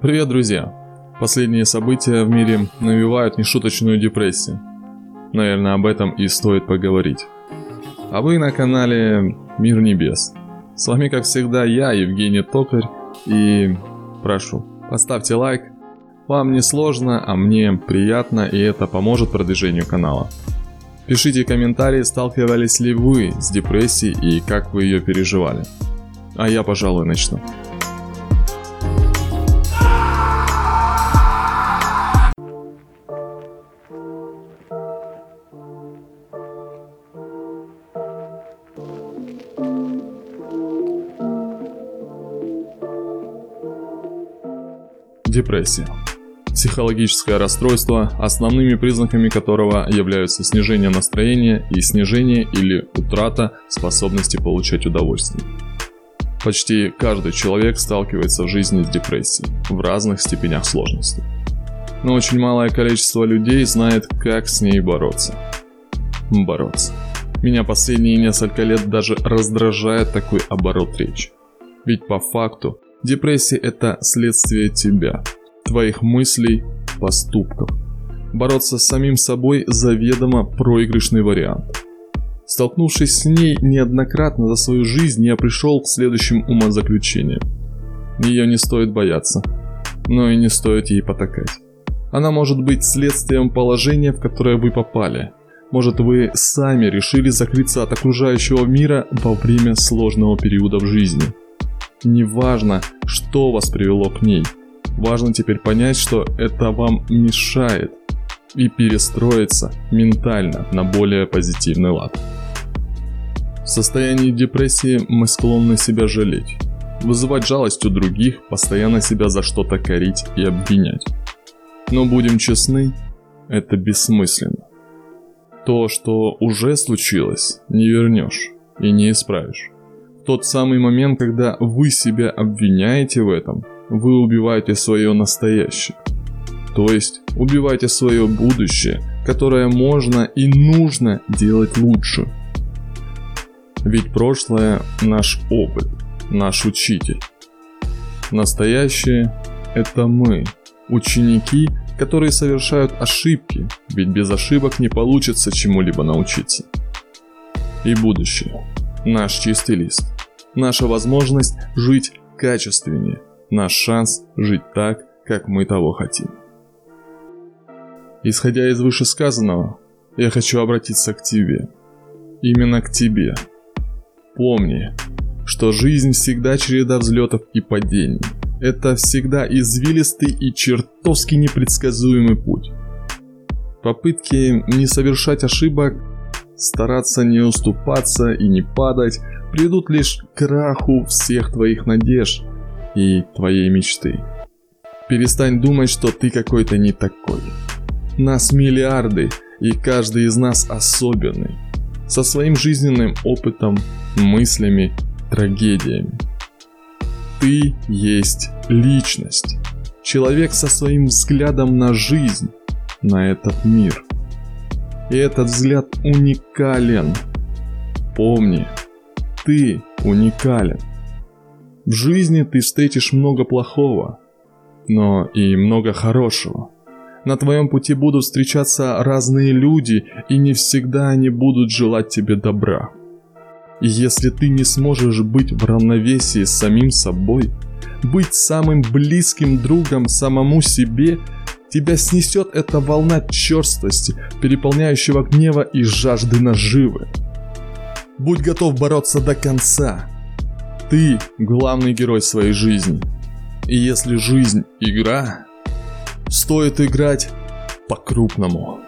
Привет, друзья! Последние события в мире навевают нешуточную депрессию. Наверное, об этом и стоит поговорить. А вы на канале Мир Небес. С вами, как всегда, я, Евгений Токарь, и прошу, поставьте лайк. Вам не сложно, а мне приятно, и это поможет продвижению канала. Пишите комментарии, сталкивались ли вы с депрессией и как вы ее переживали. А я, пожалуй, начну. Депрессия. Психологическое расстройство, основными признаками которого являются снижение настроения и снижение или утрата способности получать удовольствие. Почти каждый человек сталкивается в жизни с депрессией в разных степенях сложности. Но очень малое количество людей знает, как с ней бороться. Бороться. Меня последние несколько лет даже раздражает такой оборот речи. Ведь по факту Депрессия – это следствие тебя, твоих мыслей, поступков. Бороться с самим собой заведомо проигрышный вариант. Столкнувшись с ней неоднократно за свою жизнь, я пришел к следующим умозаключениям. Ее не стоит бояться, но и не стоит ей потакать. Она может быть следствием положения, в которое вы попали. Может вы сами решили закрыться от окружающего мира во время сложного периода в жизни – Неважно, что вас привело к ней. Важно теперь понять, что это вам мешает и перестроиться ментально на более позитивный лад. В состоянии депрессии мы склонны себя жалеть, вызывать жалость у других, постоянно себя за что-то корить и обвинять. Но будем честны, это бессмысленно. То, что уже случилось, не вернешь и не исправишь тот самый момент, когда вы себя обвиняете в этом, вы убиваете свое настоящее. То есть убиваете свое будущее, которое можно и нужно делать лучше. Ведь прошлое наш опыт, наш учитель. Настоящее это мы, ученики, которые совершают ошибки, ведь без ошибок не получится чему-либо научиться. И будущее наш чистый лист. Наша возможность жить качественнее. Наш шанс жить так, как мы того хотим. Исходя из вышесказанного, я хочу обратиться к тебе. Именно к тебе. Помни, что жизнь всегда череда взлетов и падений. Это всегда извилистый и чертовски непредсказуемый путь. Попытки не совершать ошибок стараться не уступаться и не падать, приведут лишь к краху всех твоих надежд и твоей мечты. Перестань думать, что ты какой-то не такой. Нас миллиарды, и каждый из нас особенный. Со своим жизненным опытом, мыслями, трагедиями. Ты есть личность. Человек со своим взглядом на жизнь, на этот мир – и этот взгляд уникален. Помни, ты уникален. В жизни ты встретишь много плохого, но и много хорошего. На твоем пути будут встречаться разные люди, и не всегда они будут желать тебе добра. И если ты не сможешь быть в равновесии с самим собой, быть самым близким другом самому себе – Тебя снесет эта волна черстости, переполняющего гнева и жажды наживы. Будь готов бороться до конца. Ты главный герой своей жизни. И если жизнь игра, стоит играть по-крупному.